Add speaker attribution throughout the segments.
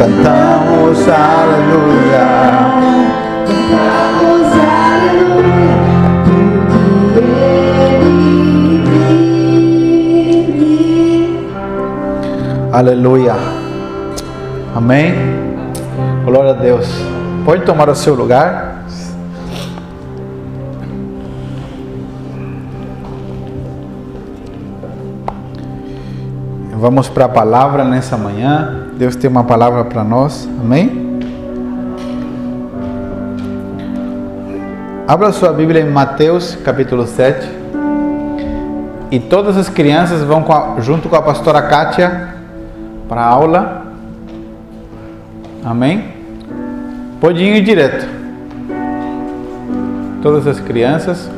Speaker 1: Cantamos aleluia.
Speaker 2: Cantamos aleluia, porque ele vive.
Speaker 1: Aleluia. Amém. Glória a Deus. Pode tomar o seu lugar. Vamos para a palavra nessa manhã. Deus tem uma palavra para nós. Amém. Abra sua Bíblia em Mateus capítulo 7. E todas as crianças vão com a- junto com a pastora Kátia para a aula. Amém? Pode ir direto. Todas as crianças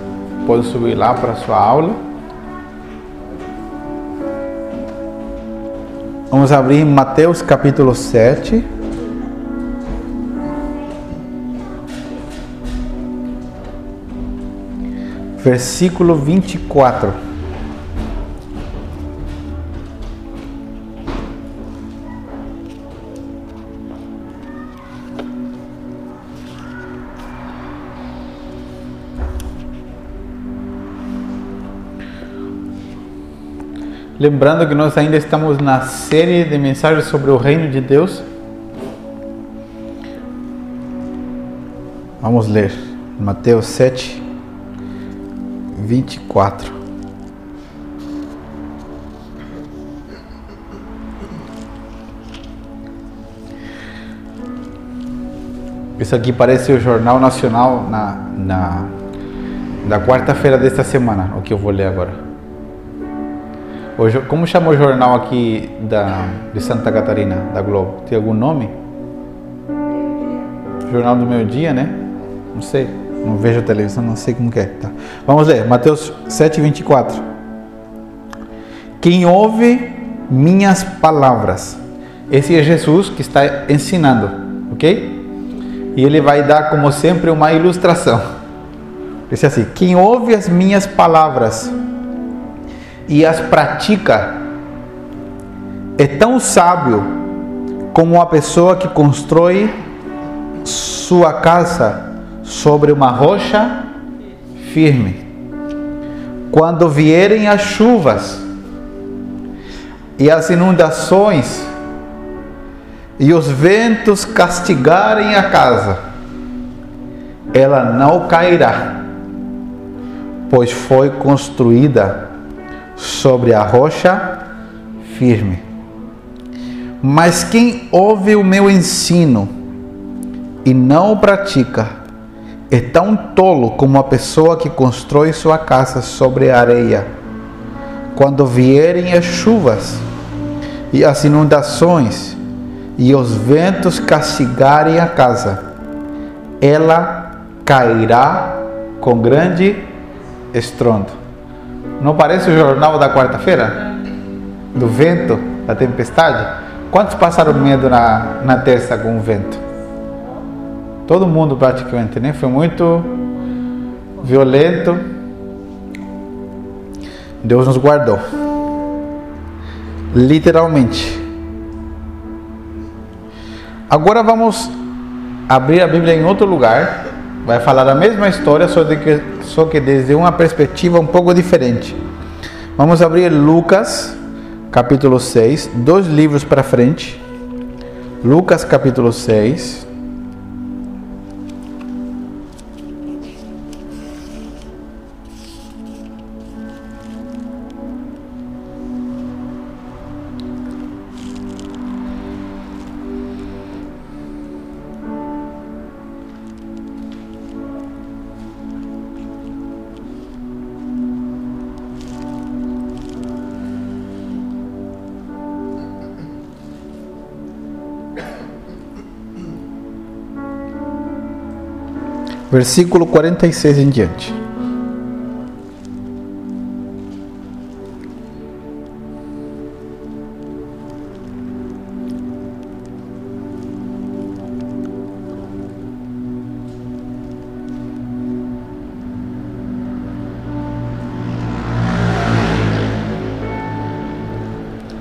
Speaker 1: podem subir lá para a sua aula. Vamos abrir Mateus capítulo 7. Versículo 24. Lembrando que nós ainda estamos na série de mensagens sobre o reino de Deus. Vamos ler Mateus 7, 24. Isso aqui parece o Jornal Nacional na, na, da quarta-feira desta semana, o que eu vou ler agora. O jo- como chama o jornal aqui da, de Santa Catarina, da Globo? Tem algum nome? Jornal do Meio Dia, né? Não sei. Não vejo a televisão, não sei como é. Tá. Vamos ler, Mateus 7, 24. Quem ouve minhas palavras. Esse é Jesus que está ensinando, ok? E ele vai dar, como sempre, uma ilustração. Diz assim: Quem ouve as minhas palavras e as pratica é tão sábio como a pessoa que constrói sua casa sobre uma rocha firme. Quando vierem as chuvas e as inundações e os ventos castigarem a casa, ela não cairá, pois foi construída sobre a rocha firme. Mas quem ouve o meu ensino e não o pratica é tão tolo como a pessoa que constrói sua casa sobre a areia. Quando vierem as chuvas e as inundações e os ventos castigarem a casa, ela cairá com grande estrondo. Não parece o jornal da quarta-feira? Do vento, da tempestade? Quantos passaram medo na, na terça com o vento? Todo mundo praticamente, né? Foi muito violento. Deus nos guardou. Literalmente. Agora vamos abrir a Bíblia em outro lugar. Vai falar a mesma história, só, que, só que desde uma perspectiva um pouco diferente. Vamos abrir Lucas, capítulo 6, dois livros para frente. Lucas, capítulo 6. Versículo 46 em diante.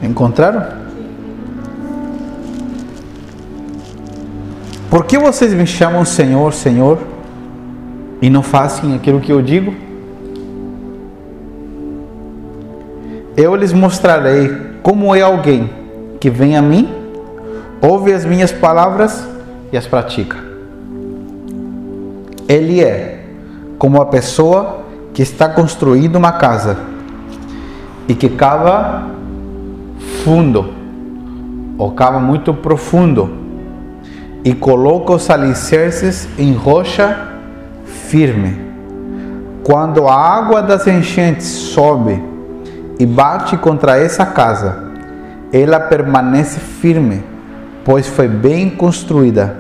Speaker 1: Encontraram? Por que vocês me chamam Senhor, Senhor e não fazem aquilo que eu digo? Eu lhes mostrarei como é alguém que vem a mim, ouve as minhas palavras e as pratica. Ele é como a pessoa que está construindo uma casa e que cava fundo ou cava muito profundo e coloca os alicerces em rocha firme. Quando a água das enchentes sobe e bate contra essa casa, ela permanece firme, pois foi bem construída.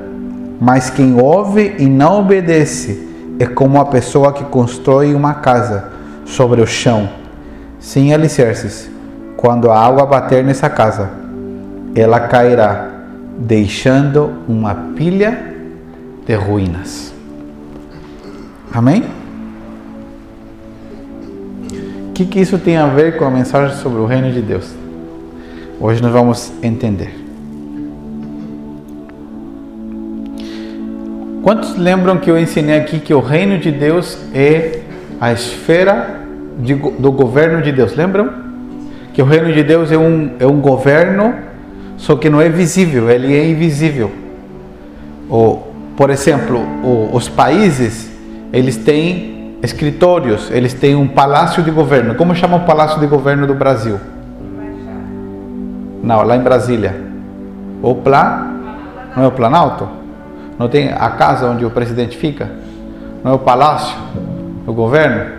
Speaker 1: Mas quem ouve e não obedece é como a pessoa que constrói uma casa sobre o chão, sem alicerces. Quando a água bater nessa casa, ela cairá, deixando uma pilha de ruínas. Amém? O que, que isso tem a ver com a mensagem sobre o reino de Deus? Hoje nós vamos entender. Quantos lembram que eu ensinei aqui que o reino de Deus é a esfera de, do governo de Deus? Lembram? Que o reino de Deus é um, é um governo, só que não é visível, ele é invisível. Ou, por exemplo, o, os países, eles têm escritórios, eles têm um palácio de governo. Como chama o palácio de governo do Brasil? Não, lá em Brasília. O Plan, não é o Planalto? Não tem a casa onde o presidente fica? Não é o palácio do governo?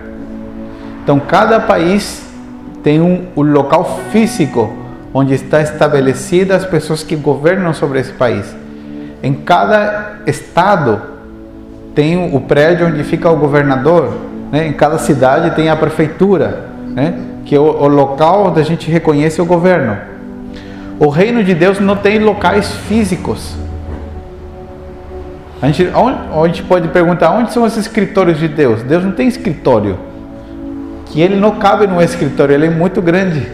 Speaker 1: Então, cada país tem um, um local físico onde está estabelecida as pessoas que governam sobre esse país. Em cada estado tem o prédio onde fica o governador, né? em cada cidade tem a prefeitura, né? que é o, o local onde a gente reconhece o governo. O reino de Deus não tem locais físicos. A gente, a gente pode perguntar onde são os escritórios de Deus? Deus não tem escritório. Que ele não cabe no escritório, ele é muito grande.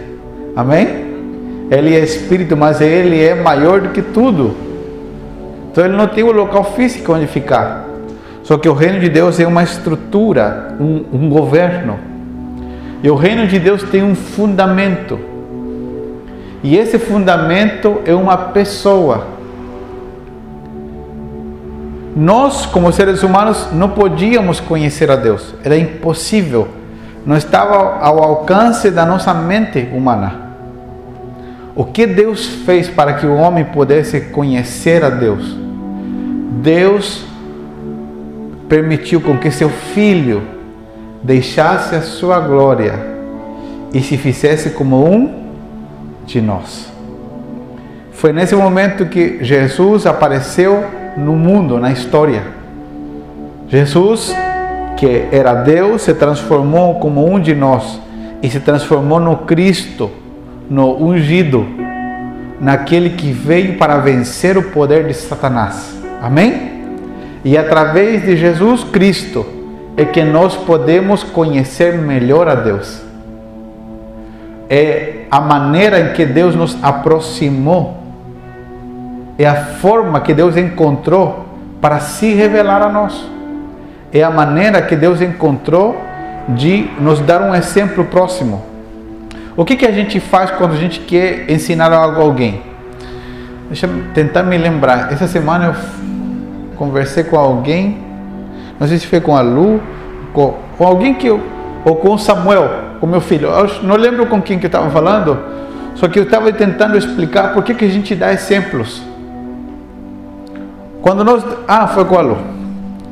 Speaker 1: Amém? Ele é espírito, mas ele é maior do que tudo. Então ele não tem um local físico onde ficar. Só que o reino de Deus é uma estrutura, um, um governo. E o reino de Deus tem um fundamento. E esse fundamento é uma pessoa. Nós, como seres humanos, não podíamos conhecer a Deus, era impossível, não estava ao alcance da nossa mente humana. O que Deus fez para que o homem pudesse conhecer a Deus? Deus permitiu com que seu filho deixasse a sua glória e se fizesse como um de nós. Foi nesse momento que Jesus apareceu no mundo, na história. Jesus, que era Deus, se transformou como um de nós e se transformou no Cristo, no ungido, naquele que veio para vencer o poder de Satanás. Amém? E através de Jesus Cristo é que nós podemos conhecer melhor a Deus. É a maneira em que Deus nos aproximou, é a forma que Deus encontrou para se revelar a nós. É a maneira que Deus encontrou de nos dar um exemplo próximo. O que, que a gente faz quando a gente quer ensinar algo a alguém? Deixa eu tentar me lembrar. Essa semana eu conversei com alguém, não sei se foi com a Lu, com, com alguém que eu, ou com o Samuel, com meu filho. Eu não lembro com quem que eu estava falando, só que eu estava tentando explicar por que, que a gente dá exemplos. Quando nós. Ah, foi com a Lu.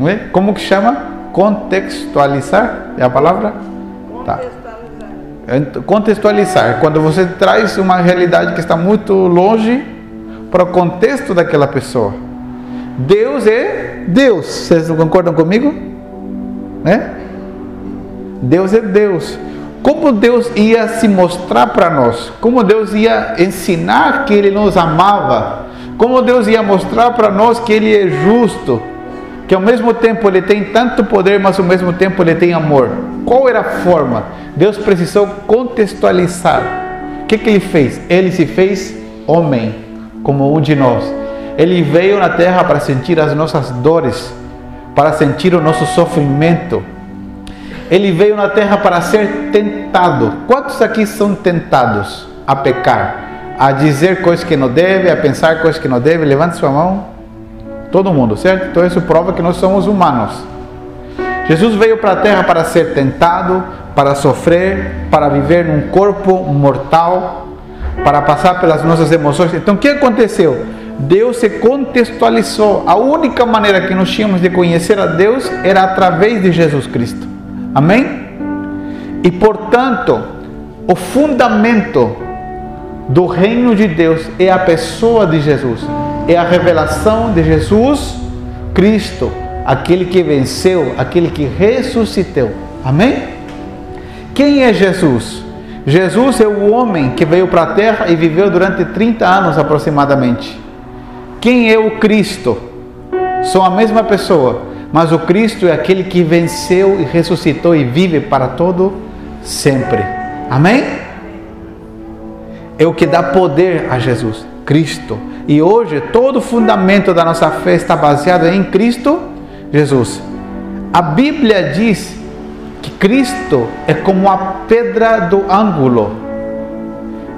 Speaker 1: É? Como que chama? Contextualizar? É a palavra? Tá. Contextualizar. Quando você traz uma realidade que está muito longe para o contexto daquela pessoa. Deus é Deus. Vocês concordam comigo? Né? Deus é Deus. Como Deus ia se mostrar para nós? Como Deus ia ensinar que Ele nos amava? Como Deus ia mostrar para nós que Ele é justo? Que ao mesmo tempo Ele tem tanto poder, mas ao mesmo tempo Ele tem amor. Qual era a forma? Deus precisou contextualizar. O que, que Ele fez? Ele se fez homem, como um de nós. Ele veio na terra para sentir as nossas dores, para sentir o nosso sofrimento. Ele veio na terra para ser tentado. Quantos aqui são tentados a pecar, a dizer coisas que não deve, a pensar coisas que não deve? Levante sua mão. Todo mundo, certo? Então isso prova que nós somos humanos. Jesus veio para a terra para ser tentado, para sofrer, para viver num corpo mortal, para passar pelas nossas emoções. Então o que aconteceu? Deus se contextualizou. A única maneira que nós tínhamos de conhecer a Deus era através de Jesus Cristo. Amém? E portanto, o fundamento do reino de Deus é a pessoa de Jesus, é a revelação de Jesus Cristo, aquele que venceu, aquele que ressuscitou. Amém? Quem é Jesus? Jesus é o homem que veio para a terra e viveu durante 30 anos aproximadamente. Quem é o Cristo? São a mesma pessoa, mas o Cristo é aquele que venceu e ressuscitou e vive para todo sempre. Amém? É o que dá poder a Jesus, Cristo. E hoje todo o fundamento da nossa fé está baseado em Cristo Jesus. A Bíblia diz que Cristo é como a pedra do ângulo,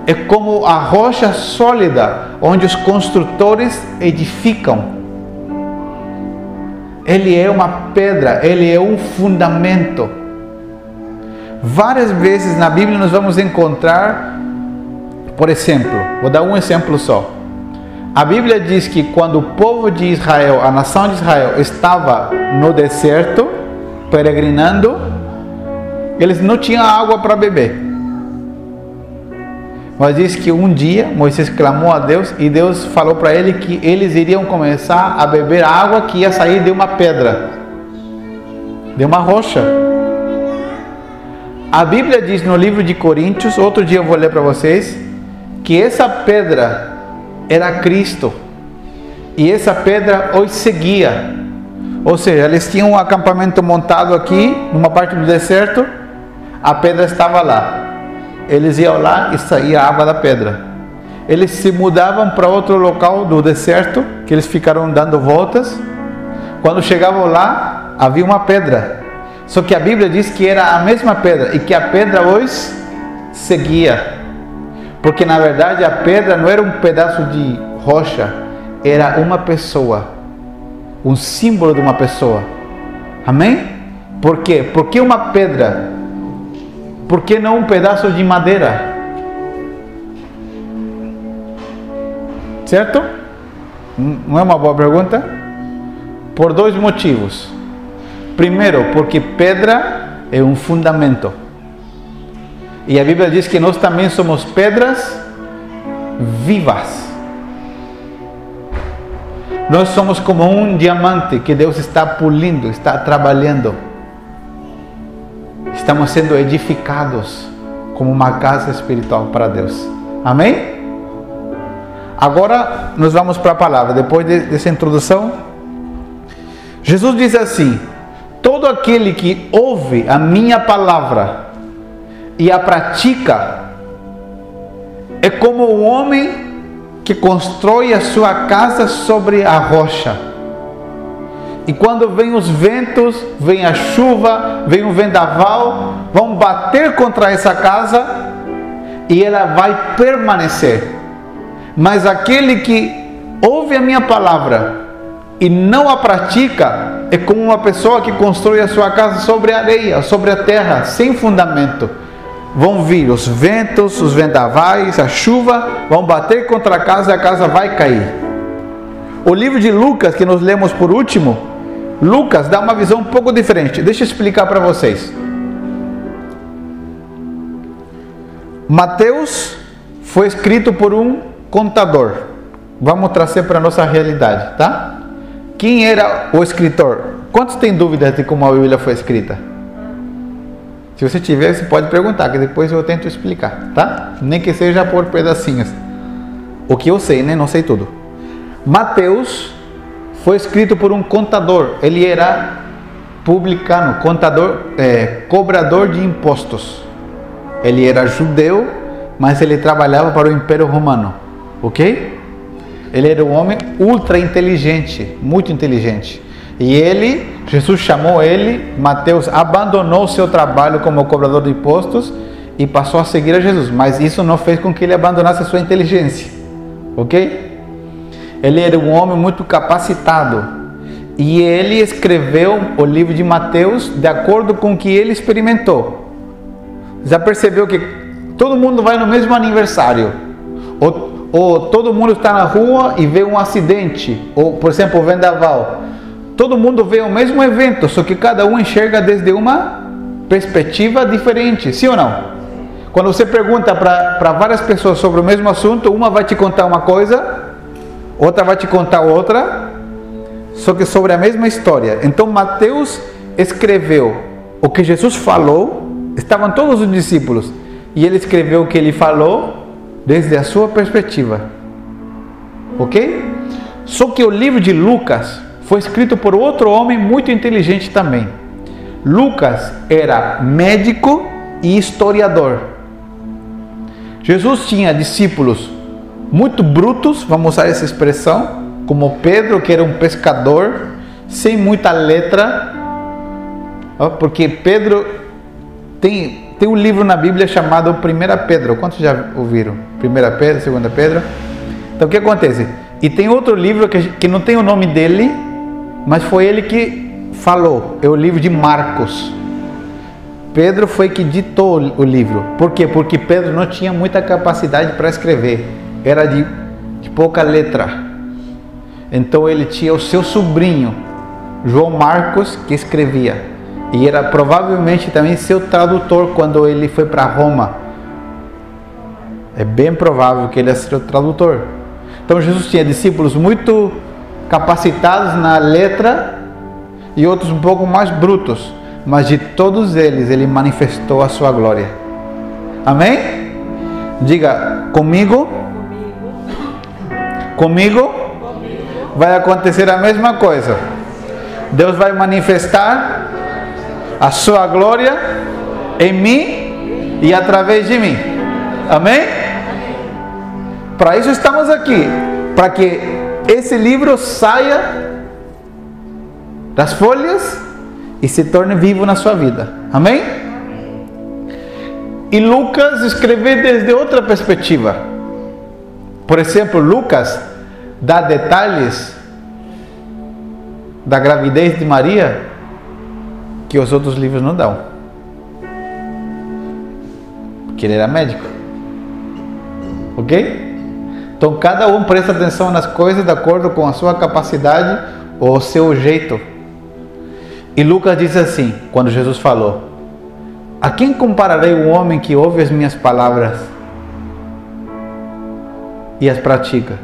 Speaker 1: é como a rocha sólida onde os construtores edificam. Ele é uma pedra, ele é um fundamento. Várias vezes na Bíblia nós vamos encontrar, por exemplo, vou dar um exemplo só. A Bíblia diz que quando o povo de Israel, a nação de Israel, estava no deserto, peregrinando, eles não tinham água para beber. Mas diz que um dia Moisés clamou a Deus e Deus falou para ele que eles iriam começar a beber água que ia sair de uma pedra, de uma rocha. A Bíblia diz no livro de Coríntios, outro dia eu vou ler para vocês, que essa pedra era Cristo e essa pedra os seguia. Ou seja, eles tinham um acampamento montado aqui, numa parte do deserto, a pedra estava lá. Eles iam lá e saía água da pedra. Eles se mudavam para outro local do deserto, que eles ficaram dando voltas. Quando chegavam lá, havia uma pedra. Só que a Bíblia diz que era a mesma pedra e que a pedra os seguia. Porque na verdade a pedra não era um pedaço de rocha, era uma pessoa, um símbolo de uma pessoa. Amém? Por quê? Porque uma pedra por que não um pedaço de madeira? Certo? Não é uma boa pergunta? Por dois motivos. Primeiro, porque pedra é um fundamento. E a Bíblia diz que nós também somos pedras vivas. Nós somos como um diamante que Deus está pulindo, está trabalhando estamos sendo edificados como uma casa espiritual para Deus. Amém? Agora nós vamos para a palavra. Depois de, dessa introdução, Jesus diz assim: Todo aquele que ouve a minha palavra e a pratica é como o homem que constrói a sua casa sobre a rocha. E quando vem os ventos, vem a chuva, vem o vendaval, vão bater contra essa casa e ela vai permanecer. Mas aquele que ouve a minha palavra e não a pratica é como uma pessoa que constrói a sua casa sobre a areia, sobre a terra, sem fundamento. Vão vir os ventos, os vendavais, a chuva, vão bater contra a casa e a casa vai cair. O livro de Lucas, que nós lemos por último, Lucas dá uma visão um pouco diferente. Deixa eu explicar para vocês. Mateus foi escrito por um contador. Vamos trazer para a nossa realidade, tá? Quem era o escritor? Quantos têm dúvidas de como a Bíblia foi escrita? Se você tiver, você pode perguntar, que depois eu tento explicar, tá? Nem que seja por pedacinhos. O que eu sei, né? Não sei tudo. Mateus foi escrito por um contador. Ele era publicano, contador, é, cobrador de impostos. Ele era judeu, mas ele trabalhava para o Império Romano, ok? Ele era um homem ultra inteligente, muito inteligente. E ele, Jesus chamou ele, Mateus abandonou seu trabalho como cobrador de impostos e passou a seguir a Jesus. Mas isso não fez com que ele abandonasse a sua inteligência. Ok? Ele era um homem muito capacitado. E ele escreveu o livro de Mateus de acordo com o que ele experimentou. Já percebeu que todo mundo vai no mesmo aniversário? Ou, ou todo mundo está na rua e vê um acidente? Ou, por exemplo, o vendaval? Todo mundo vê o mesmo evento, só que cada um enxerga desde uma perspectiva diferente, sim ou não? Quando você pergunta para várias pessoas sobre o mesmo assunto, uma vai te contar uma coisa, outra vai te contar outra, só que sobre a mesma história. Então Mateus escreveu o que Jesus falou, estavam todos os discípulos, e ele escreveu o que ele falou desde a sua perspectiva. Ok? Só que o livro de Lucas foi escrito por outro homem muito inteligente também. Lucas era médico e historiador. Jesus tinha discípulos muito brutos, vamos usar essa expressão, como Pedro, que era um pescador, sem muita letra, porque Pedro tem, tem um livro na Bíblia chamado 1 Pedro. Quantos já ouviram? 1 Pedro, 2 Pedro? Então o que acontece? E tem outro livro que, que não tem o nome dele, mas foi ele que falou. É o livro de Marcos. Pedro foi que ditou o livro. Por quê? Porque Pedro não tinha muita capacidade para escrever. Era de, de pouca letra. Então ele tinha o seu sobrinho, João Marcos, que escrevia. E era provavelmente também seu tradutor quando ele foi para Roma. É bem provável que ele era seu tradutor. Então Jesus tinha discípulos muito capacitados na letra e outros um pouco mais brutos, mas de todos eles ele manifestou a sua glória. Amém? Diga comigo. Comigo vai acontecer a mesma coisa. Deus vai manifestar a sua glória em mim e através de mim. Amém? Para isso estamos aqui, para que esse livro saia das folhas e se torne vivo na sua vida. Amém? E Lucas escreveu desde outra perspectiva. Por exemplo, Lucas dá detalhes da gravidez de Maria que os outros livros não dão. Porque ele era médico. Ok? Então cada um presta atenção nas coisas de acordo com a sua capacidade ou o seu jeito. E Lucas diz assim, quando Jesus falou: A quem compararei o homem que ouve as minhas palavras e as pratica?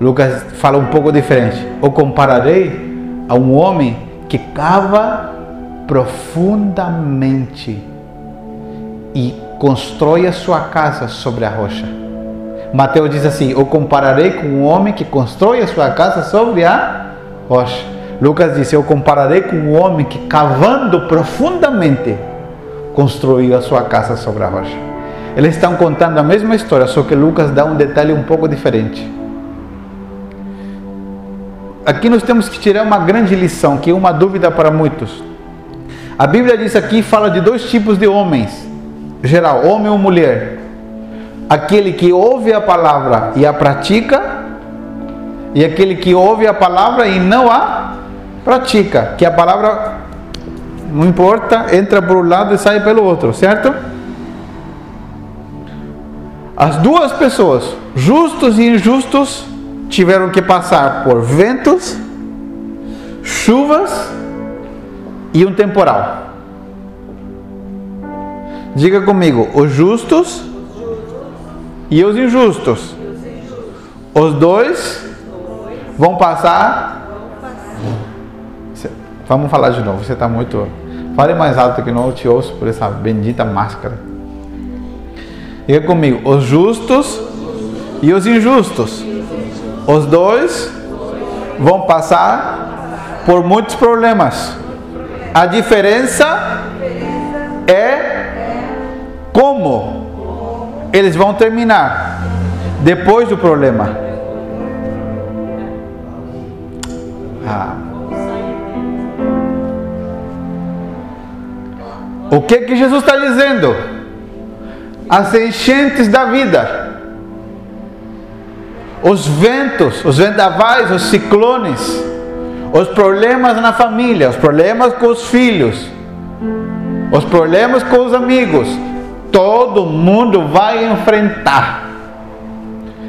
Speaker 1: Lucas fala um pouco diferente. O compararei a um homem que cava profundamente e constrói a sua casa sobre a rocha. Mateus diz assim: Eu compararei com um homem que constrói a sua casa sobre a rocha. Lucas diz: Eu compararei com um homem que, cavando profundamente, construiu a sua casa sobre a rocha. Eles estão contando a mesma história, só que Lucas dá um detalhe um pouco diferente. Aqui nós temos que tirar uma grande lição, que é uma dúvida para muitos. A Bíblia diz aqui, fala de dois tipos de homens, geral, homem ou mulher. Aquele que ouve a palavra e a pratica, e aquele que ouve a palavra e não a pratica, que a palavra não importa, entra por um lado e sai pelo outro, certo? As duas pessoas, justos e injustos, tiveram que passar por ventos, chuvas e um temporal. Diga comigo, os justos e os injustos. Os dois vão passar. Vamos falar de novo, você está muito. Fale mais alto que não te ouço por essa bendita máscara. Diga comigo, os justos e os injustos. Os dois vão passar por muitos problemas. A diferença é como eles vão terminar depois do problema. Ah. O que que Jesus está dizendo? As enchentes da vida, os ventos, os vendavais, os ciclones, os problemas na família, os problemas com os filhos, os problemas com os amigos, todo mundo vai enfrentar.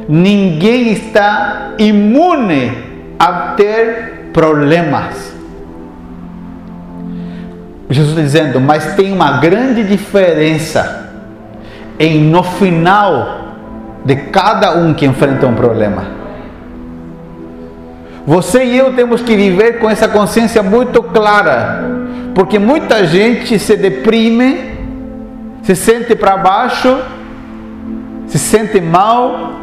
Speaker 1: Ninguém está imune a ter problemas. Jesus dizendo, mas tem uma grande diferença em no final de cada um que enfrenta um problema. Você e eu temos que viver com essa consciência muito clara, porque muita gente se deprime, se sente para baixo, se sente mal,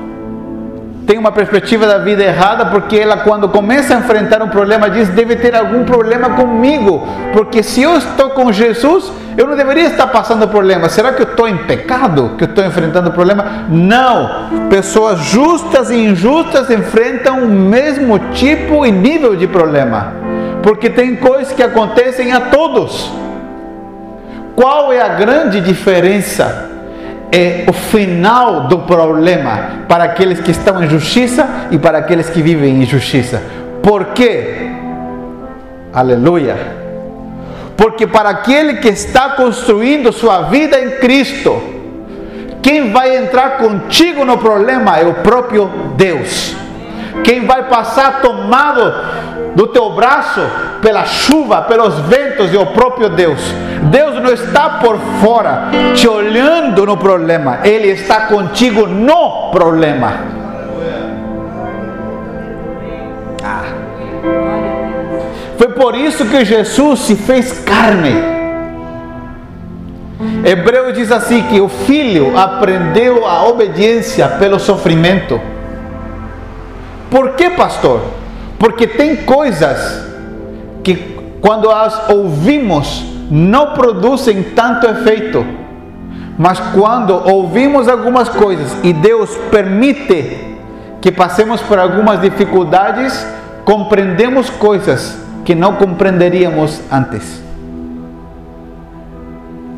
Speaker 1: tem uma perspectiva da vida errada, porque ela, quando começa a enfrentar um problema, diz: deve ter algum problema comigo, porque se eu estou com Jesus, eu não deveria estar passando problema. Será que eu estou em pecado? Que eu estou enfrentando problema? Não! Pessoas justas e injustas enfrentam o mesmo tipo e nível de problema, porque tem coisas que acontecem a todos. Qual é a grande diferença? é o final do problema para aqueles que estão em justiça e para aqueles que vivem em justiça. Por quê? Aleluia. Porque para aquele que está construindo sua vida em Cristo, quem vai entrar contigo no problema é o próprio Deus. Quem vai passar tomado do teu braço pela chuva, pelos ventos é o próprio Deus. Deus não está por fora te olhando no problema, Ele está contigo no problema. Foi por isso que Jesus se fez carne. Hebreu diz assim que o filho aprendeu a obediência pelo sofrimento. Por que, pastor? Porque tem coisas que quando as ouvimos não produzem tanto efeito. Mas quando ouvimos algumas coisas e Deus permite que passemos por algumas dificuldades, compreendemos coisas que não compreenderíamos antes.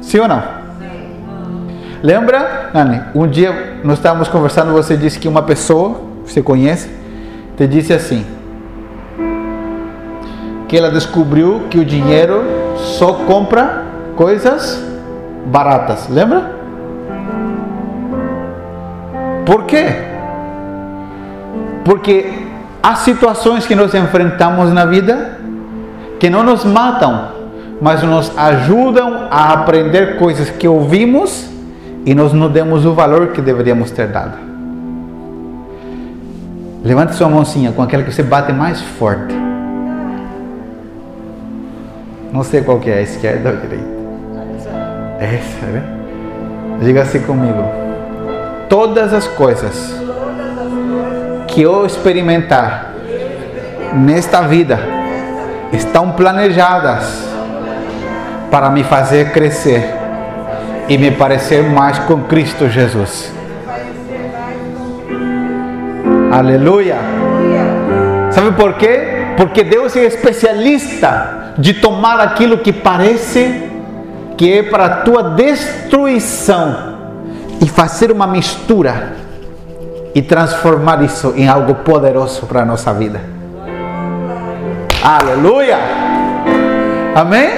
Speaker 1: Sim ou não? Lembra, Nani? Um dia nós estávamos conversando, você disse que uma pessoa, você conhece, te disse assim: que ela descobriu que o dinheiro só compra coisas baratas. Lembra? Por quê? Porque há situações que nós enfrentamos na vida que não nos matam, mas nos ajudam a aprender coisas que ouvimos e nós não demos o valor que deveríamos ter dado. Levante sua mãozinha com aquela que você bate mais forte. Não sei qual que é, a esquerda ou a direita. Essa, né? Diga assim comigo. Todas as coisas que eu experimentar nesta vida estão planejadas para me fazer crescer e me parecer mais com Cristo Jesus. Aleluia. Sabe por quê? Porque Deus é especialista de tomar aquilo que parece que é para a tua destruição e fazer uma mistura e transformar isso em algo poderoso para a nossa vida. Aleluia! Amém?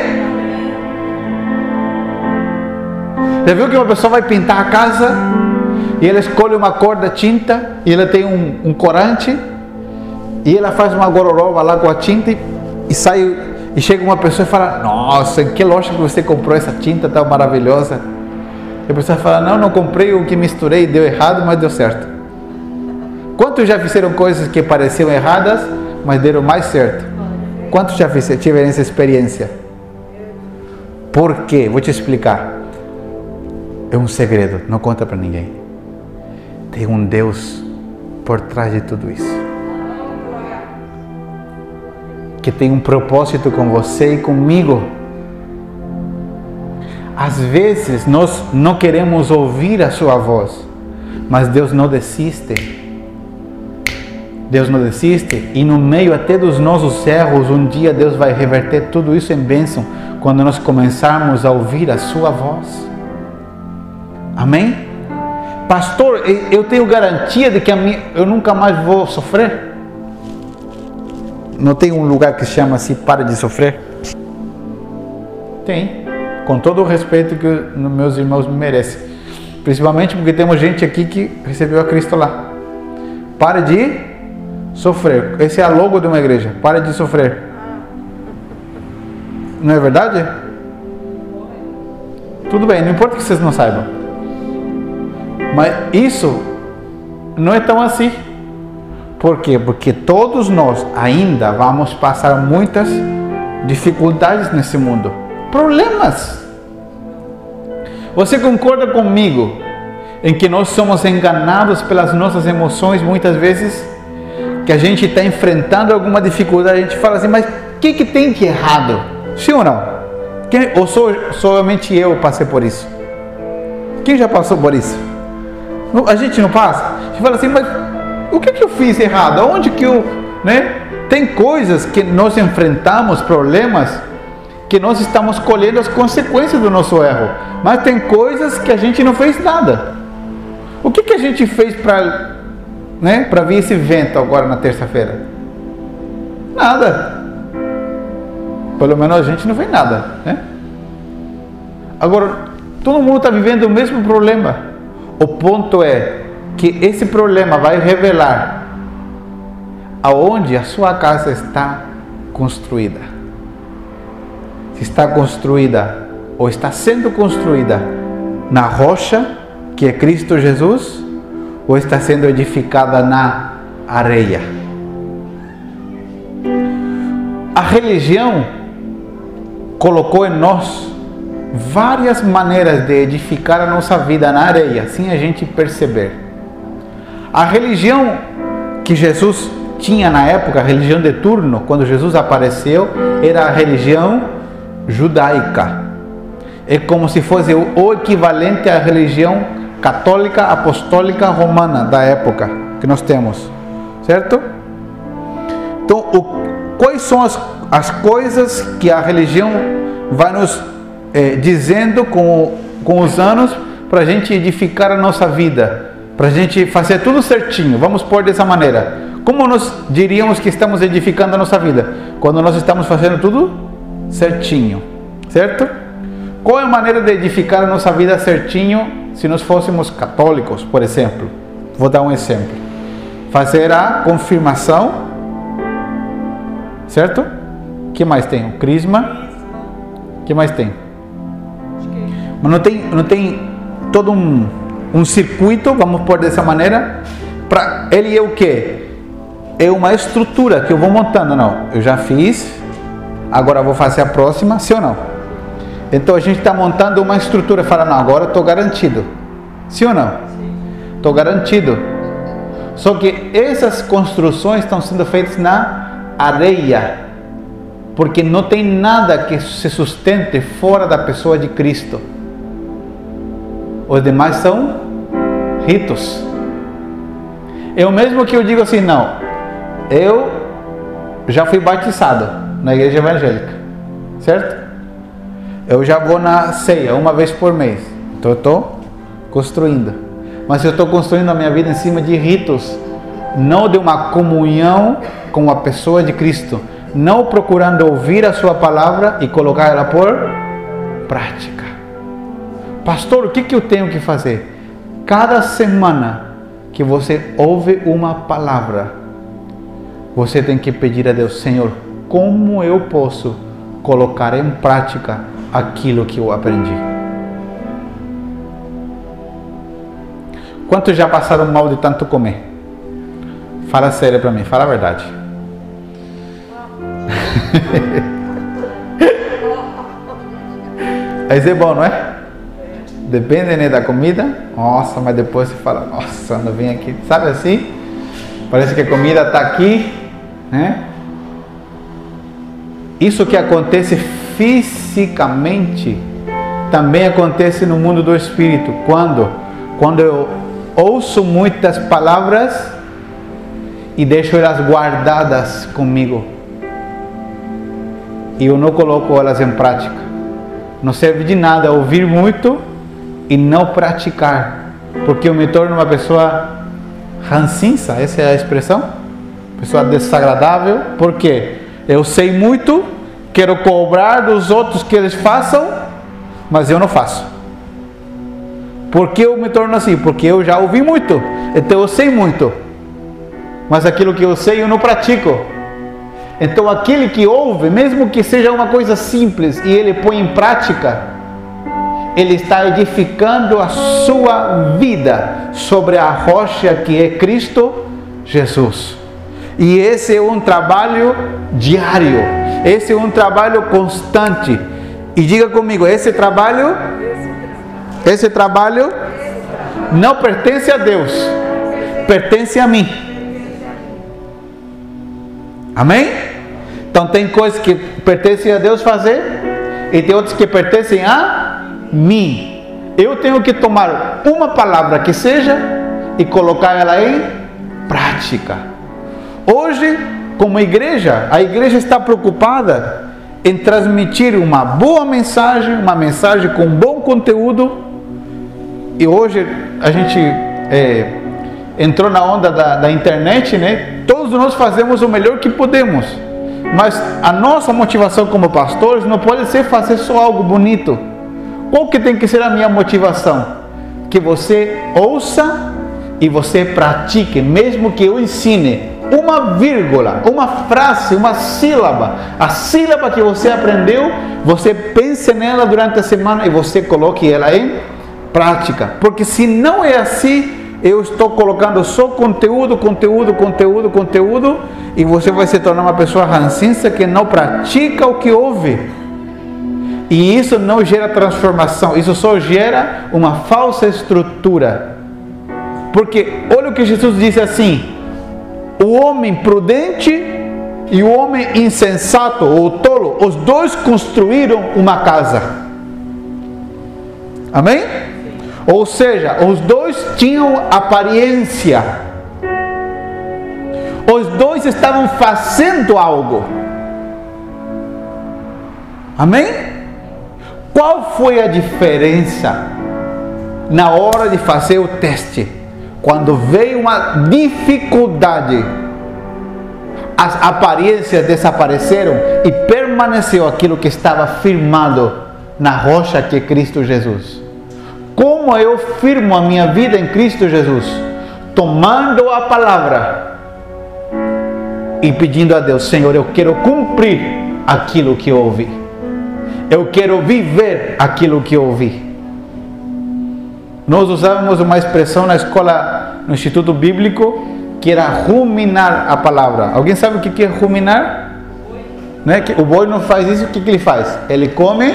Speaker 1: Já viu que uma pessoa vai pintar a casa e ela escolhe uma cor da tinta e ela tem um, um corante e ela faz uma gororoba lá com a tinta e, e sai e chega uma pessoa e fala: Nossa, que loja que você comprou essa tinta tão maravilhosa? E a pessoa fala: Não, não comprei o que misturei, deu errado, mas deu certo. Quantos já fizeram coisas que pareciam erradas, mas deram mais certo? Quantos já tiveram essa experiência? Por quê? Vou te explicar. É um segredo, não conta para ninguém. Tem um Deus por trás de tudo isso. Que tem um propósito com você e comigo. Às vezes nós não queremos ouvir a sua voz, mas Deus não desiste. Deus não desiste e no meio até dos nossos erros, um dia Deus vai reverter tudo isso em bênção quando nós começarmos a ouvir a sua voz. Amém? Pastor, eu tenho garantia de que minha, eu nunca mais vou sofrer? Não tem um lugar que chama assim, para de sofrer? Tem, com todo o respeito que meus irmãos me merecem. Principalmente porque temos gente aqui que recebeu a Cristo lá. Pare de Sofrer. Esse é a logo de uma igreja. Pare de sofrer. Não é verdade? Tudo bem, não importa que vocês não saibam. Mas isso não é tão assim. Por quê? Porque todos nós ainda vamos passar muitas dificuldades nesse mundo. Problemas. Você concorda comigo em que nós somos enganados pelas nossas emoções muitas vezes? Que a gente está enfrentando alguma dificuldade, a gente fala assim, mas o que, que tem de errado? Sim ou não? Quem, ou sou somente eu passei por isso? Quem já passou por isso? A gente não passa? A gente fala assim, mas o que, que eu fiz errado? Onde que eu. Né? Tem coisas que nós enfrentamos, problemas, que nós estamos colhendo as consequências do nosso erro. Mas tem coisas que a gente não fez nada. O que, que a gente fez para né, para vir esse vento agora na terça-feira? Nada. Pelo menos a gente não fez nada, né? Agora, todo mundo está vivendo o mesmo problema. O ponto é que esse problema vai revelar aonde a sua casa está construída. Se está construída ou está sendo construída na rocha, que é Cristo Jesus, ou está sendo edificada na areia? A religião colocou em nós várias maneiras de edificar a nossa vida na areia, sem a gente perceber. A religião que Jesus tinha na época, a religião de turno, quando Jesus apareceu, era a religião judaica. É como se fosse o equivalente à religião católica apostólica romana da época que nós temos, certo? Então, o, quais são as, as coisas que a religião vai nos eh, dizendo com, com os anos para a gente edificar a nossa vida, para a gente fazer tudo certinho? Vamos pôr dessa maneira. Como nós diríamos que estamos edificando a nossa vida? Quando nós estamos fazendo tudo certinho, certo? Qual é a maneira de edificar a nossa vida certinho se nós fôssemos católicos, por exemplo, vou dar um exemplo, fazer a confirmação, certo? que mais tem? O crisma. que mais tem? Mas não tem, não tem todo um, um circuito, vamos pôr dessa maneira, para ele é o que? É uma estrutura que eu vou montando, não. Eu já fiz, agora vou fazer a próxima, sim ou não? Então a gente está montando uma estrutura, fala, não, agora estou garantido. Sim ou não? Estou garantido. Só que essas construções estão sendo feitas na areia, porque não tem nada que se sustente fora da pessoa de Cristo. Os demais são ritos. O mesmo que eu digo assim, não. Eu já fui batizado na igreja evangélica, certo? Eu já vou na ceia uma vez por mês. Então eu estou construindo. Mas eu estou construindo a minha vida em cima de ritos, não de uma comunhão com a pessoa de Cristo, não procurando ouvir a sua palavra e colocar ela por prática. Pastor, o que, que eu tenho que fazer? Cada semana que você ouve uma palavra, você tem que pedir a Deus, Senhor, como eu posso colocar em prática aquilo que eu aprendi. Quantos já passaram mal de tanto comer? Fala sério para mim, fala a verdade. Mas é bom, não é? Depende né, da comida. Nossa, mas depois você fala, nossa, quando vem aqui, sabe assim? Parece que a comida está aqui, né? Isso que acontece fisicamente também acontece no mundo do espírito. Quando? Quando eu ouço muitas palavras e deixo elas guardadas comigo. E eu não coloco elas em prática. Não serve de nada ouvir muito e não praticar, porque eu me torno uma pessoa rancinça, essa é a expressão? Pessoa desagradável, porque eu sei muito, quero cobrar dos outros que eles façam, mas eu não faço. Por que eu me torno assim? Porque eu já ouvi muito, então eu sei muito, mas aquilo que eu sei eu não pratico. Então aquele que ouve, mesmo que seja uma coisa simples e ele põe em prática, ele está edificando a sua vida sobre a rocha que é Cristo Jesus. E esse é um trabalho diário, esse é um trabalho constante. E diga comigo, esse trabalho esse trabalho não pertence a Deus, pertence a mim. Amém? Então tem coisas que pertencem a Deus fazer e tem outras que pertencem a mim. Eu tenho que tomar uma palavra que seja e colocar ela em prática. Hoje, como igreja, a igreja está preocupada em transmitir uma boa mensagem, uma mensagem com bom conteúdo e hoje a gente é, entrou na onda da, da internet, né? Todos nós fazemos o melhor que podemos. Mas a nossa motivação como pastores não pode ser fazer só algo bonito. Qual que tem que ser a minha motivação? Que você ouça e você pratique, mesmo que eu ensine uma vírgula, uma frase, uma sílaba, a sílaba que você aprendeu, você pense nela durante a semana e você coloque ela em prática. Porque se não é assim, eu estou colocando só conteúdo, conteúdo, conteúdo, conteúdo, e você vai se tornar uma pessoa rancinça que não pratica o que ouve. E isso não gera transformação, isso só gera uma falsa estrutura. Porque olha o que Jesus disse assim: o homem prudente e o homem insensato ou tolo, os dois construíram uma casa. Amém? Ou seja, os dois tinham aparência. Os dois estavam fazendo algo. Amém? Qual foi a diferença na hora de fazer o teste? Quando veio uma dificuldade, as aparências desapareceram e permaneceu aquilo que estava firmado na rocha que é Cristo Jesus. Como eu firmo a minha vida em Cristo Jesus? Tomando a palavra e pedindo a Deus: Senhor, eu quero cumprir aquilo que ouvi. Eu quero viver aquilo que ouvi. Nós usávamos uma expressão na escola, no Instituto Bíblico, que era ruminar a palavra. Alguém sabe o que é ruminar? Né? O boi não faz isso, o que ele faz? Ele come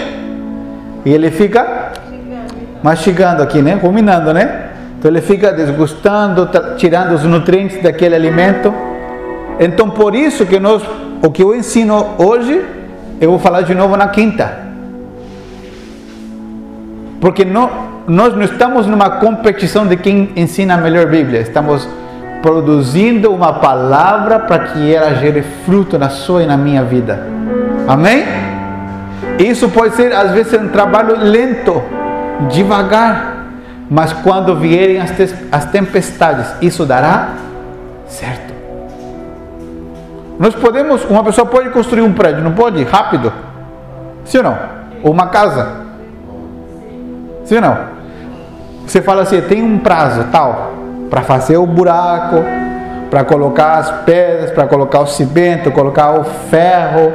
Speaker 1: e ele fica mastigando aqui, né? Ruminando, né? Então ele fica desgustando, tirando os nutrientes daquele alimento. Então por isso que nós, o que eu ensino hoje, eu vou falar de novo na quinta. Porque não, nós não estamos numa competição de quem ensina a melhor Bíblia. Estamos produzindo uma palavra para que ela gere fruto na sua e na minha vida. Amém? Isso pode ser às vezes um trabalho lento devagar, mas quando vierem as, as tempestades, isso dará certo. Nós podemos, uma pessoa pode construir um prédio, não pode? Rápido? Sim ou não? Ou uma casa? Sim ou não? Você fala assim, tem um prazo tal para fazer o buraco, para colocar as pedras, para colocar o cimento, colocar o ferro,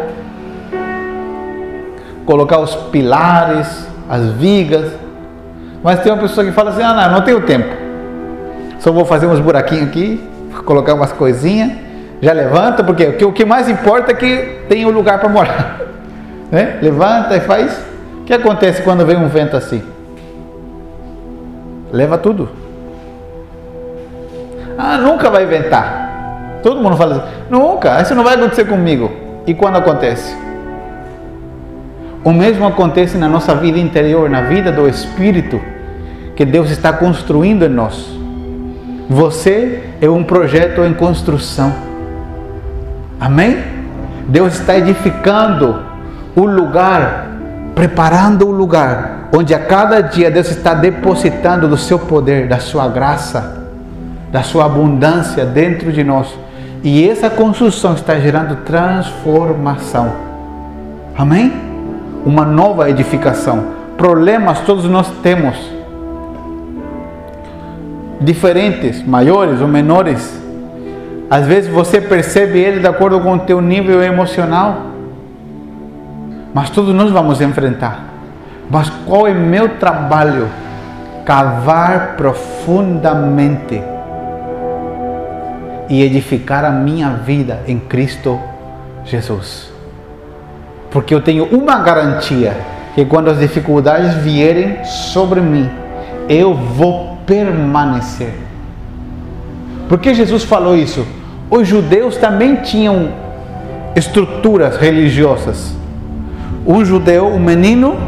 Speaker 1: colocar os pilares, as vigas. Mas tem uma pessoa que fala assim: ah, não, não tenho tempo. Só vou fazer uns buraquinhos aqui, colocar umas coisinhas, já levanta, porque o que mais importa é que tem um lugar para morar. Né? Levanta e faz. O que acontece quando vem um vento assim? Leva tudo. Ah, nunca vai ventar. Todo mundo fala assim: nunca, isso não vai acontecer comigo. E quando acontece? O mesmo acontece na nossa vida interior, na vida do Espírito que Deus está construindo em nós. Você é um projeto em construção. Amém? Deus está edificando o lugar, preparando o lugar onde a cada dia Deus está depositando do seu poder, da sua graça, da sua abundância dentro de nós. E essa construção está gerando transformação. Amém? Uma nova edificação. Problemas todos nós temos. Diferentes, maiores ou menores. Às vezes você percebe ele de acordo com o teu nível emocional. Mas todos nós vamos enfrentar. Mas qual é meu trabalho? Cavar profundamente e edificar a minha vida em Cristo Jesus. Porque eu tenho uma garantia que quando as dificuldades vierem sobre mim, eu vou permanecer. Porque Jesus falou isso? Os judeus também tinham estruturas religiosas. Um judeu, um menino,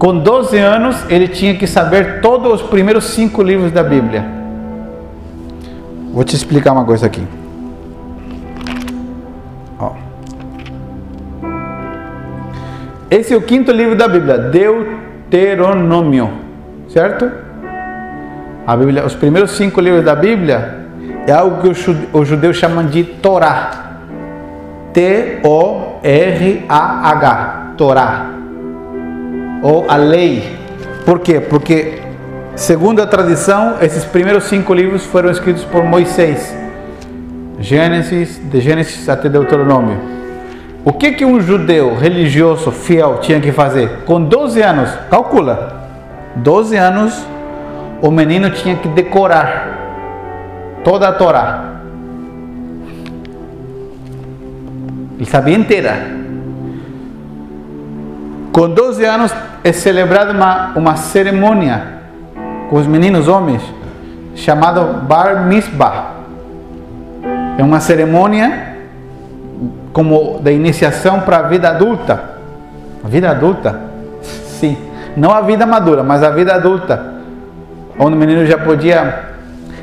Speaker 1: com 12 anos, ele tinha que saber todos os primeiros cinco livros da Bíblia. Vou te explicar uma coisa aqui. Ó. Esse é o quinto livro da Bíblia, Deuteronômio, certo? A Bíblia, os primeiros cinco livros da Bíblia é algo que os judeus chamam de Torá. T-O-R-A-H, Torá. Ou a lei. Por quê? Porque, segundo a tradição, esses primeiros cinco livros foram escritos por Moisés. Gênesis, de Gênesis até Deuteronômio. O que, que um judeu religioso fiel tinha que fazer? Com 12 anos, calcula, 12 anos, o menino tinha que decorar toda a Torá. Ele sabia inteira. Com 12 anos é celebrada uma, uma cerimônia com os meninos homens chamada Bar Mitzvah. É uma cerimônia como da iniciação para a vida adulta. A vida adulta? Sim. Não a vida madura, mas a vida adulta. Onde o menino já podia,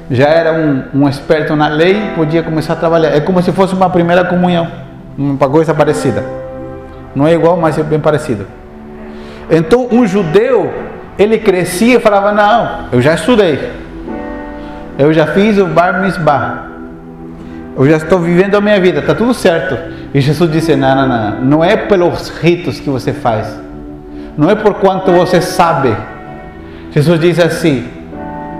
Speaker 1: já era um, um esperto na lei, podia começar a trabalhar. É como se fosse uma primeira comunhão, uma coisa parecida. Não é igual, mas é bem parecido. Então, um judeu, ele crescia e falava: Não, eu já estudei, eu já fiz o Bar Mitzvah, eu já estou vivendo a minha vida, está tudo certo. E Jesus disse: Não, não, não, não é pelos ritos que você faz, não é por quanto você sabe. Jesus diz assim: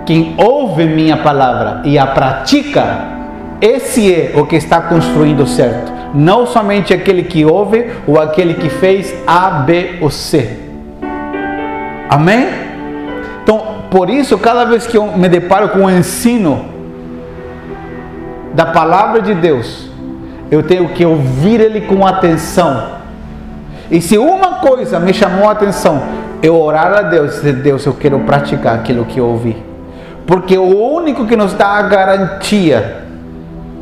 Speaker 1: Quem ouve minha palavra e a pratica, esse é o que está construindo certo. Não somente aquele que ouve ou aquele que fez A, B ou C. Amém? Então, por isso, cada vez que eu me deparo com o ensino da palavra de Deus, eu tenho que ouvir ele com atenção. E se uma coisa me chamou a atenção, eu orar a Deus e dizer: Deus, eu quero praticar aquilo que eu ouvi. Porque o único que nos dá a garantia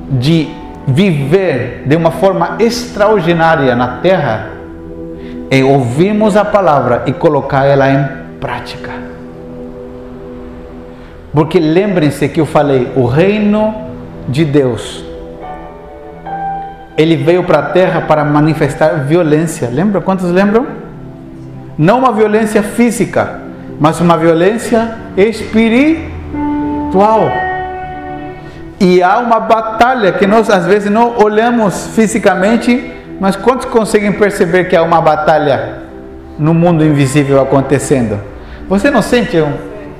Speaker 1: de viver de uma forma extraordinária na terra é ouvirmos a palavra e colocar ela em prática. Porque lembrem-se que eu falei, o reino de Deus, ele veio para a terra para manifestar violência. Lembra? Quantos lembram? Não uma violência física, mas uma violência espiritual. E há uma batalha que nós às vezes não olhamos fisicamente, mas quantos conseguem perceber que há uma batalha no mundo invisível acontecendo? Você não sente? Um,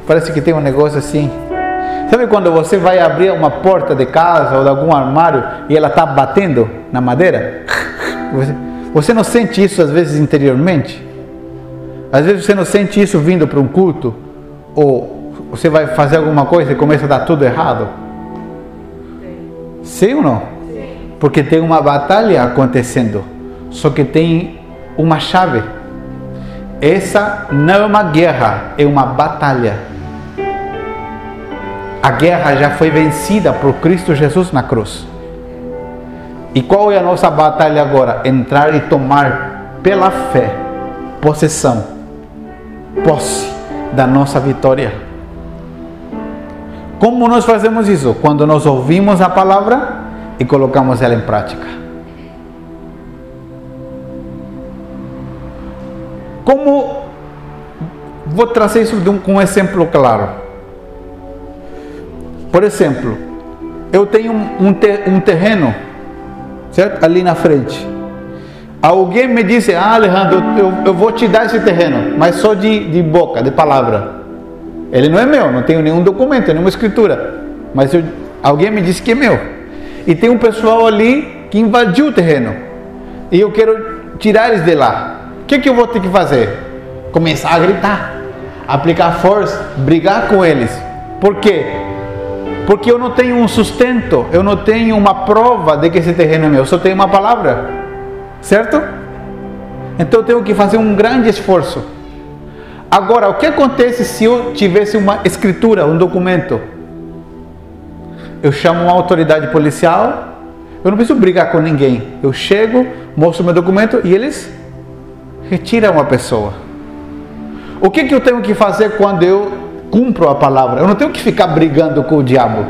Speaker 1: parece que tem um negócio assim. Sabe quando você vai abrir uma porta de casa ou de algum armário e ela está batendo na madeira? Você, você não sente isso às vezes interiormente? Às vezes você não sente isso vindo para um culto? Ou você vai fazer alguma coisa e começa a dar tudo errado? Sim ou não? Porque tem uma batalha acontecendo. Só que tem uma chave. Essa não é uma guerra, é uma batalha. A guerra já foi vencida por Cristo Jesus na cruz. E qual é a nossa batalha agora? Entrar e tomar pela fé possessão, posse da nossa vitória. Como nós fazemos isso? Quando nós ouvimos a palavra e colocamos ela em prática. Como vou trazer isso com um exemplo claro? Por exemplo, eu tenho um, um terreno, certo? Ali na frente. Alguém me disse, ah Alejandro, eu, eu vou te dar esse terreno, mas só de, de boca, de palavra. Ele não é meu, não tenho nenhum documento, nenhuma escritura. Mas eu, alguém me disse que é meu. E tem um pessoal ali que invadiu o terreno. E eu quero tirar eles de lá. O que, que eu vou ter que fazer? Começar a gritar, aplicar força, brigar com eles. Por quê? Porque eu não tenho um sustento, eu não tenho uma prova de que esse terreno é meu, eu só tenho uma palavra. Certo? Então eu tenho que fazer um grande esforço. Agora, o que acontece se eu tivesse uma escritura, um documento? Eu chamo uma autoridade policial, eu não preciso brigar com ninguém. Eu chego, mostro meu documento e eles retiram a pessoa. O que, que eu tenho que fazer quando eu cumpro a palavra? Eu não tenho que ficar brigando com o diabo.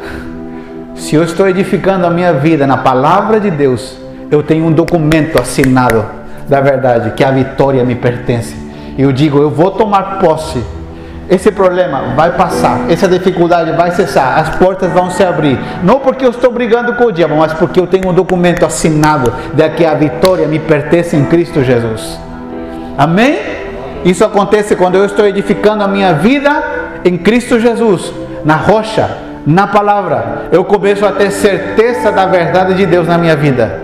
Speaker 1: Se eu estou edificando a minha vida na palavra de Deus, eu tenho um documento assinado da verdade, que a vitória me pertence. Eu digo, eu vou tomar posse. Esse problema vai passar, essa dificuldade vai cessar, as portas vão se abrir. Não porque eu estou brigando com o diabo, mas porque eu tenho um documento assinado de que a vitória me pertence em Cristo Jesus. Amém? Isso acontece quando eu estou edificando a minha vida em Cristo Jesus, na rocha, na palavra. Eu começo a ter certeza da verdade de Deus na minha vida.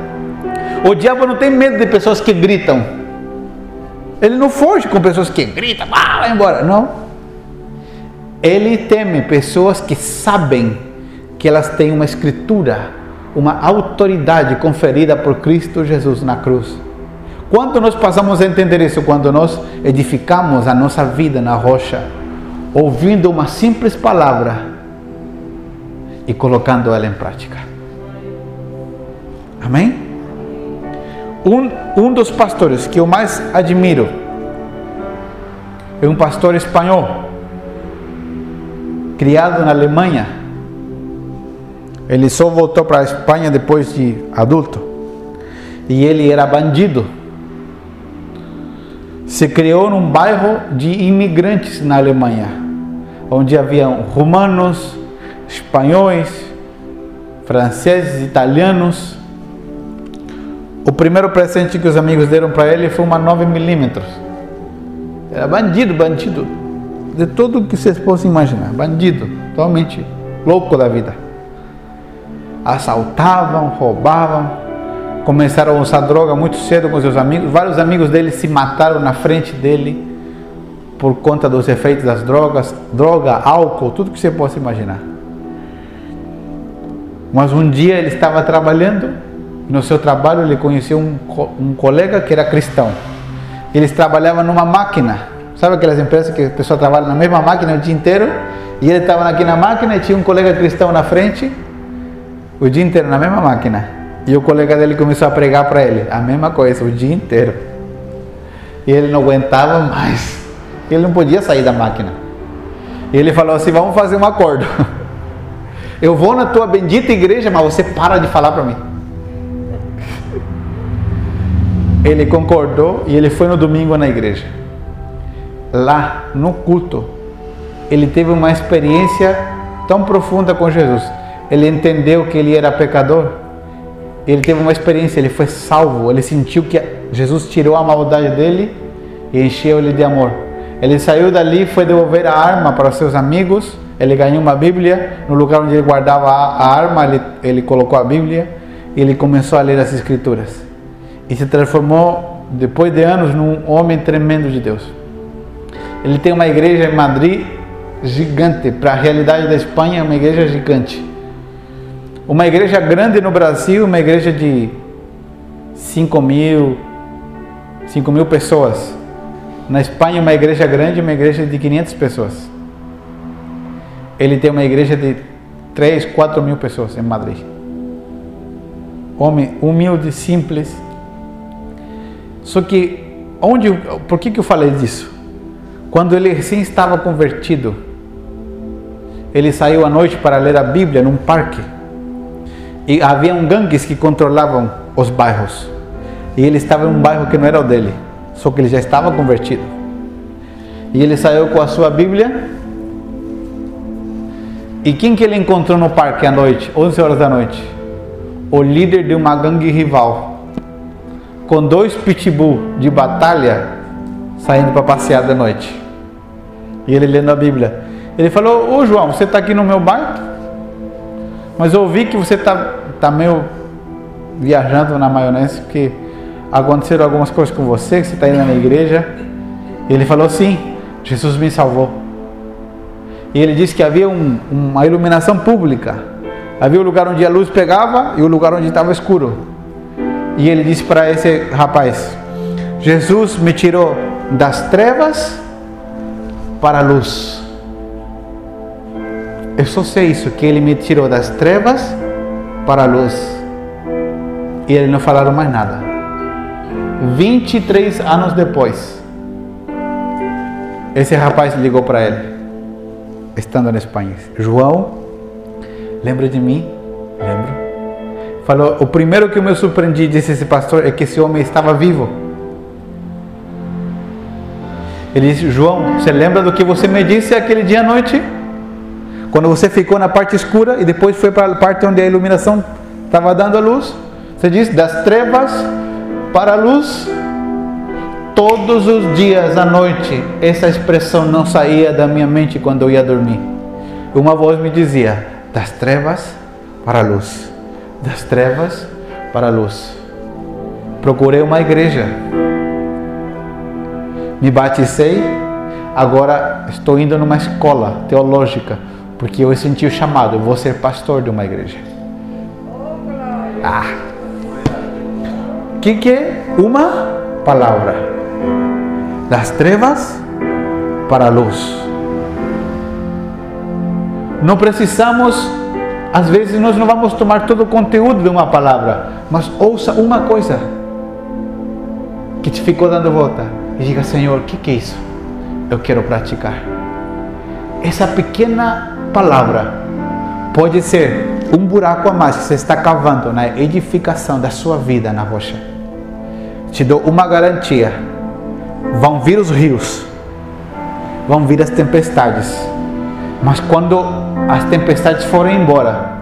Speaker 1: O diabo não tem medo de pessoas que gritam. Ele não foge com pessoas que gritam, vai embora. Não. Ele teme pessoas que sabem que elas têm uma escritura, uma autoridade conferida por Cristo Jesus na cruz. Quando nós passamos a entender isso? Quando nós edificamos a nossa vida na rocha, ouvindo uma simples palavra e colocando ela em prática. Amém? Um, um dos pastores que eu mais admiro é um pastor espanhol, criado na Alemanha. Ele só voltou para a Espanha depois de adulto. E ele era bandido. Se criou num bairro de imigrantes na Alemanha, onde haviam romanos, espanhóis, franceses, italianos o primeiro presente que os amigos deram para ele foi uma 9mm. Era bandido, bandido. De tudo que vocês possam imaginar. Bandido. Totalmente louco da vida. Assaltavam, roubavam. Começaram a usar droga muito cedo com seus amigos. Vários amigos dele se mataram na frente dele por conta dos efeitos das drogas, droga, álcool, tudo que você possa imaginar. Mas um dia ele estava trabalhando no seu trabalho, ele conheceu um, um colega que era cristão. Eles trabalhavam numa máquina. Sabe aquelas empresas que a pessoa trabalha na mesma máquina o dia inteiro? E ele estava aqui na máquina e tinha um colega cristão na frente, o dia inteiro na mesma máquina. E o colega dele começou a pregar para ele a mesma coisa, o dia inteiro. E ele não aguentava mais. Ele não podia sair da máquina. E ele falou assim: Vamos fazer um acordo. Eu vou na tua bendita igreja, mas você para de falar para mim. Ele concordou e ele foi no domingo na igreja. Lá, no culto, ele teve uma experiência tão profunda com Jesus. Ele entendeu que ele era pecador. Ele teve uma experiência, ele foi salvo. Ele sentiu que Jesus tirou a maldade dele e encheu ele de amor. Ele saiu dali, foi devolver a arma para seus amigos. Ele ganhou uma Bíblia. No lugar onde ele guardava a arma, ele, ele colocou a Bíblia e ele começou a ler as Escrituras e se transformou, depois de anos, num homem tremendo de Deus. Ele tem uma igreja em Madrid gigante, para a realidade da Espanha, é uma igreja gigante. Uma igreja grande no Brasil, uma igreja de 5 mil, 5 mil pessoas. Na Espanha, uma igreja grande, uma igreja de 500 pessoas. Ele tem uma igreja de 3, 4 mil pessoas em Madrid. Homem humilde, simples, só que, onde, por que, que eu falei disso? Quando ele recém estava convertido, ele saiu à noite para ler a Bíblia num parque. E havia um gangues que controlavam os bairros. E ele estava em um bairro que não era o dele, só que ele já estava convertido. E ele saiu com a sua Bíblia. E quem que ele encontrou no parque à noite, 11 horas da noite? O líder de uma gangue rival, com dois pitbull de batalha saindo para passear da noite. E ele lendo a Bíblia. Ele falou: Ô João, você está aqui no meu bairro? Mas eu ouvi que você está tá meio viajando na maionese, porque aconteceram algumas coisas com você, que você está indo na igreja. E ele falou: Sim, Jesus me salvou. E ele disse que havia um, uma iluminação pública. Havia o lugar onde a luz pegava e o lugar onde estava escuro. E ele disse para esse rapaz: Jesus me tirou das trevas para a luz. Eu só sei isso, que ele me tirou das trevas para a luz. E ele não falaram mais nada. 23 anos depois, esse rapaz ligou para ele, estando na Espanha. João, lembra de mim? Lembro. Falou, o primeiro que eu me surpreendi, disse esse pastor, é que esse homem estava vivo. Ele disse, João, você lembra do que você me disse aquele dia à noite? Quando você ficou na parte escura e depois foi para a parte onde a iluminação estava dando a luz? Você disse, das trevas para a luz. Todos os dias à noite, essa expressão não saía da minha mente quando eu ia dormir. Uma voz me dizia: das trevas para a luz, das trevas para a luz. Procurei uma igreja, me batizei, agora estou indo numa escola teológica, porque eu senti o chamado, eu vou ser pastor de uma igreja. Ah! Que, que é? Uma palavra. Das trevas para a luz. Não precisamos, às vezes nós não vamos tomar todo o conteúdo de uma palavra, mas ouça uma coisa que te ficou dando volta e diga: Senhor, o que, que é isso? Eu quero praticar. Essa pequena palavra pode ser um buraco a mais que você está cavando na edificação da sua vida na rocha. Te dou uma garantia: vão vir os rios, vão vir as tempestades, mas quando as tempestades forem embora,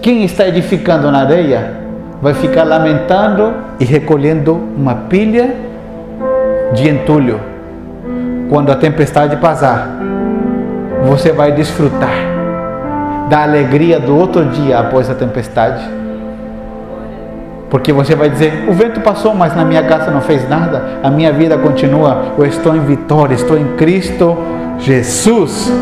Speaker 1: quem está edificando na areia vai ficar lamentando e recolhendo uma pilha de entulho. Quando a tempestade passar, você vai desfrutar da alegria do outro dia após a tempestade. Porque você vai dizer: o vento passou, mas na minha casa não fez nada, a minha vida continua, eu estou em vitória, estou em Cristo Jesus.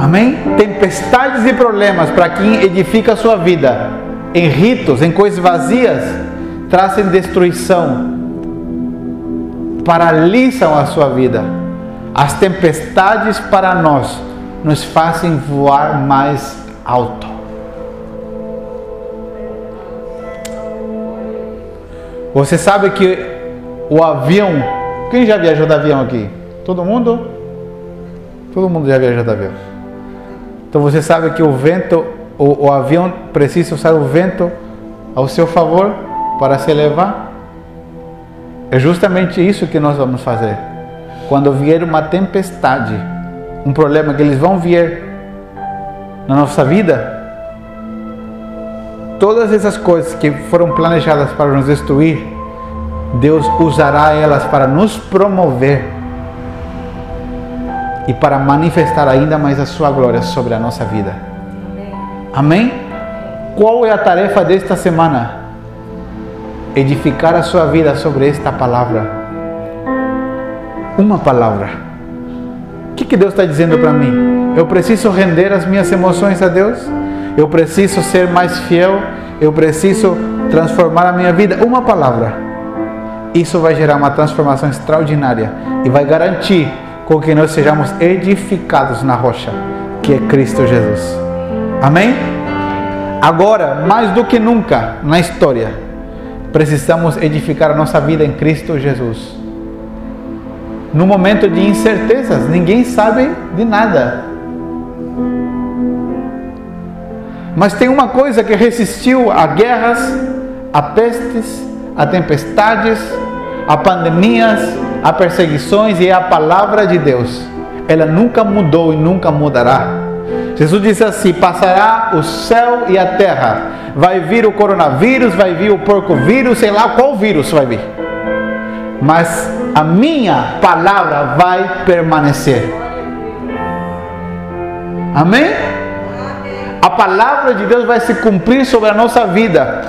Speaker 1: Amém? Tempestades e problemas para quem edifica a sua vida em ritos, em coisas vazias, trazem destruição, paralisam a sua vida. As tempestades para nós nos fazem voar mais alto. Você sabe que o avião. Quem já viajou de avião aqui? Todo mundo? Todo mundo já viajou de avião. Então você sabe que o vento, o, o avião precisa usar o vento ao seu favor para se elevar. É justamente isso que nós vamos fazer. Quando vier uma tempestade, um problema que eles vão vir na nossa vida, todas essas coisas que foram planejadas para nos destruir, Deus usará elas para nos promover e para manifestar ainda mais a sua glória sobre a nossa vida. Amém? Qual é a tarefa desta semana? Edificar a sua vida sobre esta palavra. Uma palavra. O que, que Deus está dizendo para mim? Eu preciso render as minhas emoções a Deus? Eu preciso ser mais fiel? Eu preciso transformar a minha vida? Uma palavra. Isso vai gerar uma transformação extraordinária e vai garantir com que nós sejamos edificados na rocha, que é Cristo Jesus. Amém? Agora, mais do que nunca na história, precisamos edificar a nossa vida em Cristo Jesus. no momento de incertezas. Ninguém sabe de nada. Mas tem uma coisa que resistiu a guerras, a pestes, a tempestades, a pandemias, a perseguições e é a palavra de Deus. Ela nunca mudou e nunca mudará. Jesus disse assim: passará o céu e a terra. Vai vir o coronavírus, vai vir o porco vírus, sei lá qual vírus vai vir. Mas a minha palavra vai permanecer. Amém? A palavra de Deus vai se cumprir sobre a nossa vida.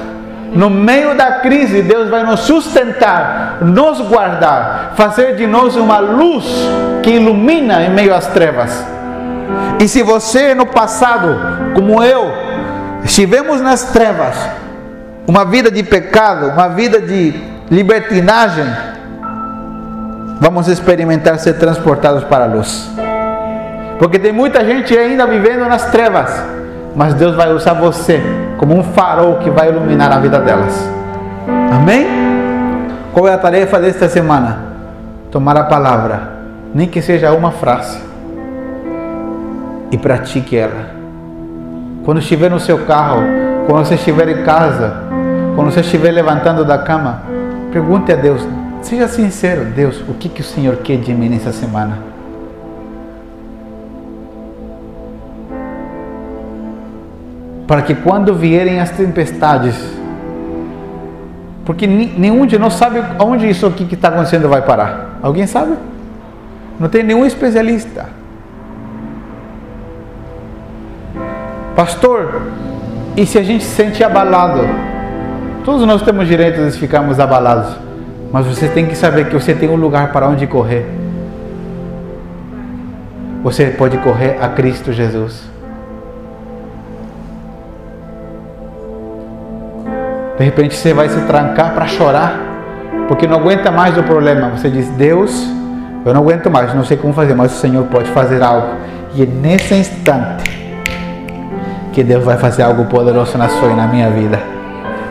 Speaker 1: No meio da crise, Deus vai nos sustentar, nos guardar, fazer de nós uma luz que ilumina em meio às trevas. E se você no passado, como eu, estivemos nas trevas, uma vida de pecado, uma vida de libertinagem, vamos experimentar ser transportados para a luz. Porque tem muita gente ainda vivendo nas trevas, mas Deus vai usar você como um farol que vai iluminar a vida delas. Amém? Qual é a tarefa desta semana? Tomar a palavra, nem que seja uma frase, e pratique ela. Quando estiver no seu carro, quando você estiver em casa, quando você estiver levantando da cama, pergunte a Deus, seja sincero, Deus, o que, que o Senhor quer de mim nessa semana? para que quando vierem as tempestades, porque nenhum de nós sabe onde isso aqui que está acontecendo vai parar. Alguém sabe? Não tem nenhum especialista. Pastor, e se a gente se sente abalado? Todos nós temos direito de ficarmos abalados, mas você tem que saber que você tem um lugar para onde correr. Você pode correr a Cristo Jesus. De repente você vai se trancar para chorar, porque não aguenta mais o problema. Você diz: Deus, eu não aguento mais, não sei como fazer, mas o Senhor pode fazer algo. E é nesse instante que Deus vai fazer algo poderoso na sua e na minha vida.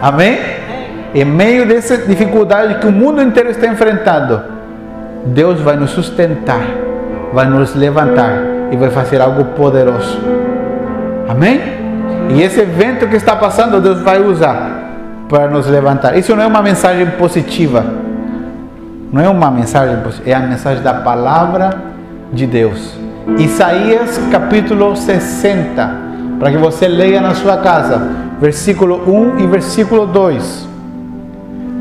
Speaker 1: Amém? Em meio dessa dificuldade que o mundo inteiro está enfrentando, Deus vai nos sustentar, vai nos levantar e vai fazer algo poderoso. Amém? E esse evento que está passando, Deus vai usar para nos levantar. Isso não é uma mensagem positiva. Não é uma mensagem positiva, é a mensagem da palavra de Deus. Isaías capítulo 60, para que você leia na sua casa, versículo 1 e versículo 2.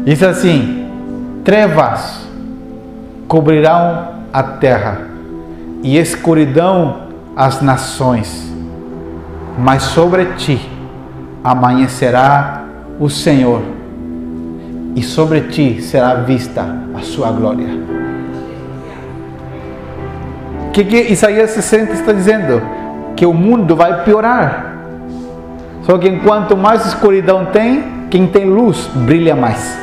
Speaker 1: Diz assim: Trevas cobrirão a terra e escuridão as nações, mas sobre ti amanhecerá o Senhor, e sobre ti será vista a sua glória. O que, que Isaías 60 está dizendo? Que o mundo vai piorar. Só que enquanto mais escuridão tem, quem tem luz brilha mais.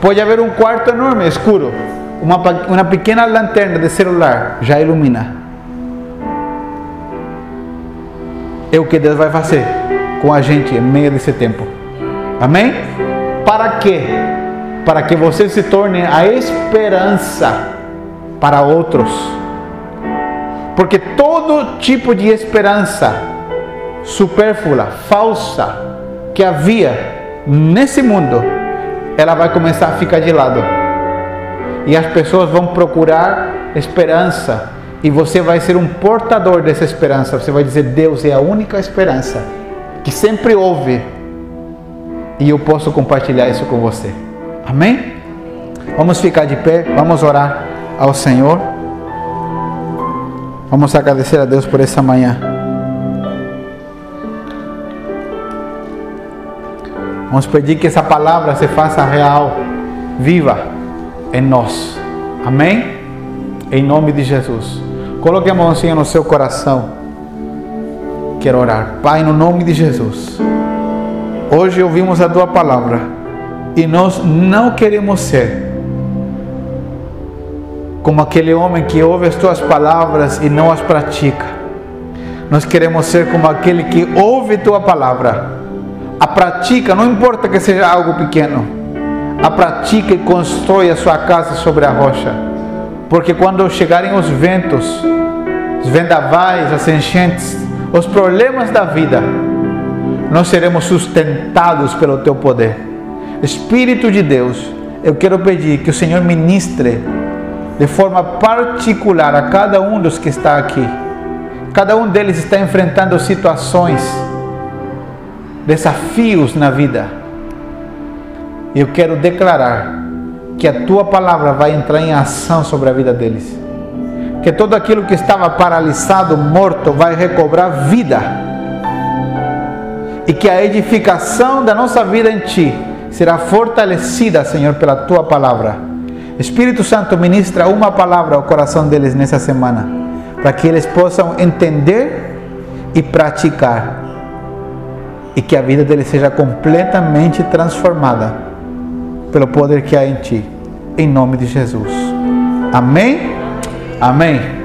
Speaker 1: Pode haver um quarto enorme, escuro. Uma, uma pequena lanterna de celular já ilumina. É o que Deus vai fazer com a gente em meio desse tempo. Amém? Para quê? Para que você se torne a esperança para outros. Porque todo tipo de esperança supérflua, falsa, que havia nesse mundo, ela vai começar a ficar de lado. E as pessoas vão procurar esperança. E você vai ser um portador dessa esperança. Você vai dizer: Deus é a única esperança que sempre houve e eu posso compartilhar isso com você. Amém? Vamos ficar de pé, vamos orar ao Senhor. Vamos agradecer a Deus por essa manhã. Vamos pedir que essa palavra se faça real, viva em nós. Amém? Em nome de Jesus. Coloque a mãozinha no seu coração. Quero orar. Pai, no nome de Jesus. Hoje ouvimos a tua palavra e nós não queremos ser como aquele homem que ouve as tuas palavras e não as pratica. Nós queremos ser como aquele que ouve tua palavra, a pratica, não importa que seja algo pequeno, a pratique e constrói a sua casa sobre a rocha. Porque quando chegarem os ventos, os vendavais, as enchentes, os problemas da vida, nós seremos sustentados pelo teu poder. Espírito de Deus, eu quero pedir que o Senhor ministre de forma particular a cada um dos que está aqui. Cada um deles está enfrentando situações, desafios na vida. Eu quero declarar que a tua palavra vai entrar em ação sobre a vida deles. Que tudo aquilo que estava paralisado, morto, vai recobrar vida. E que a edificação da nossa vida em ti será fortalecida, Senhor, pela tua palavra Espírito Santo ministra uma palavra ao coração deles nessa semana, para que eles possam entender e praticar, e que a vida deles seja completamente transformada pelo poder que há em Ti, em nome de Jesus. Amém? Amém.